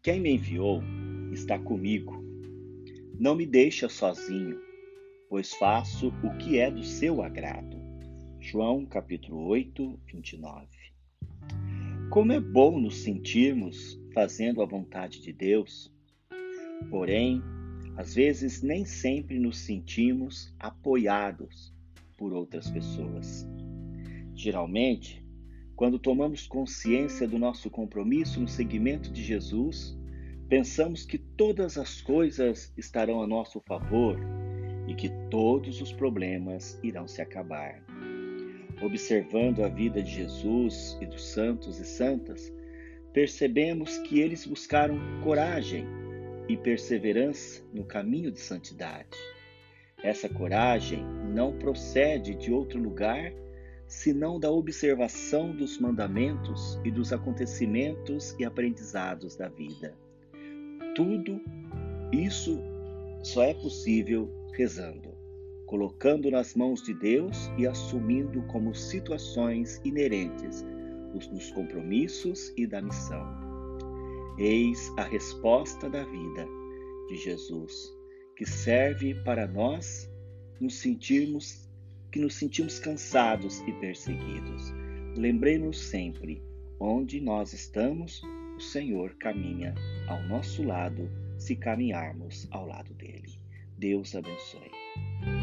Quem me enviou está comigo. Não me deixa sozinho, pois faço o que é do seu agrado. João capítulo 8, 29. Como é bom nos sentirmos fazendo a vontade de Deus, porém, às vezes nem sempre nos sentimos apoiados por outras pessoas. Geralmente, quando tomamos consciência do nosso compromisso no seguimento de Jesus, pensamos que todas as coisas estarão a nosso favor e que todos os problemas irão se acabar. Observando a vida de Jesus e dos santos e santas, percebemos que eles buscaram coragem e perseverança no caminho de santidade. Essa coragem não procede de outro lugar senão da observação dos mandamentos e dos acontecimentos e aprendizados da vida. Tudo isso só é possível rezando, colocando nas mãos de Deus e assumindo como situações inerentes dos compromissos e da missão. Eis a resposta da vida de Jesus, que serve para nós nos sentirmos que nos sentimos cansados e perseguidos. Lembremos sempre, onde nós estamos, o Senhor caminha ao nosso lado se caminharmos ao lado dele. Deus abençoe.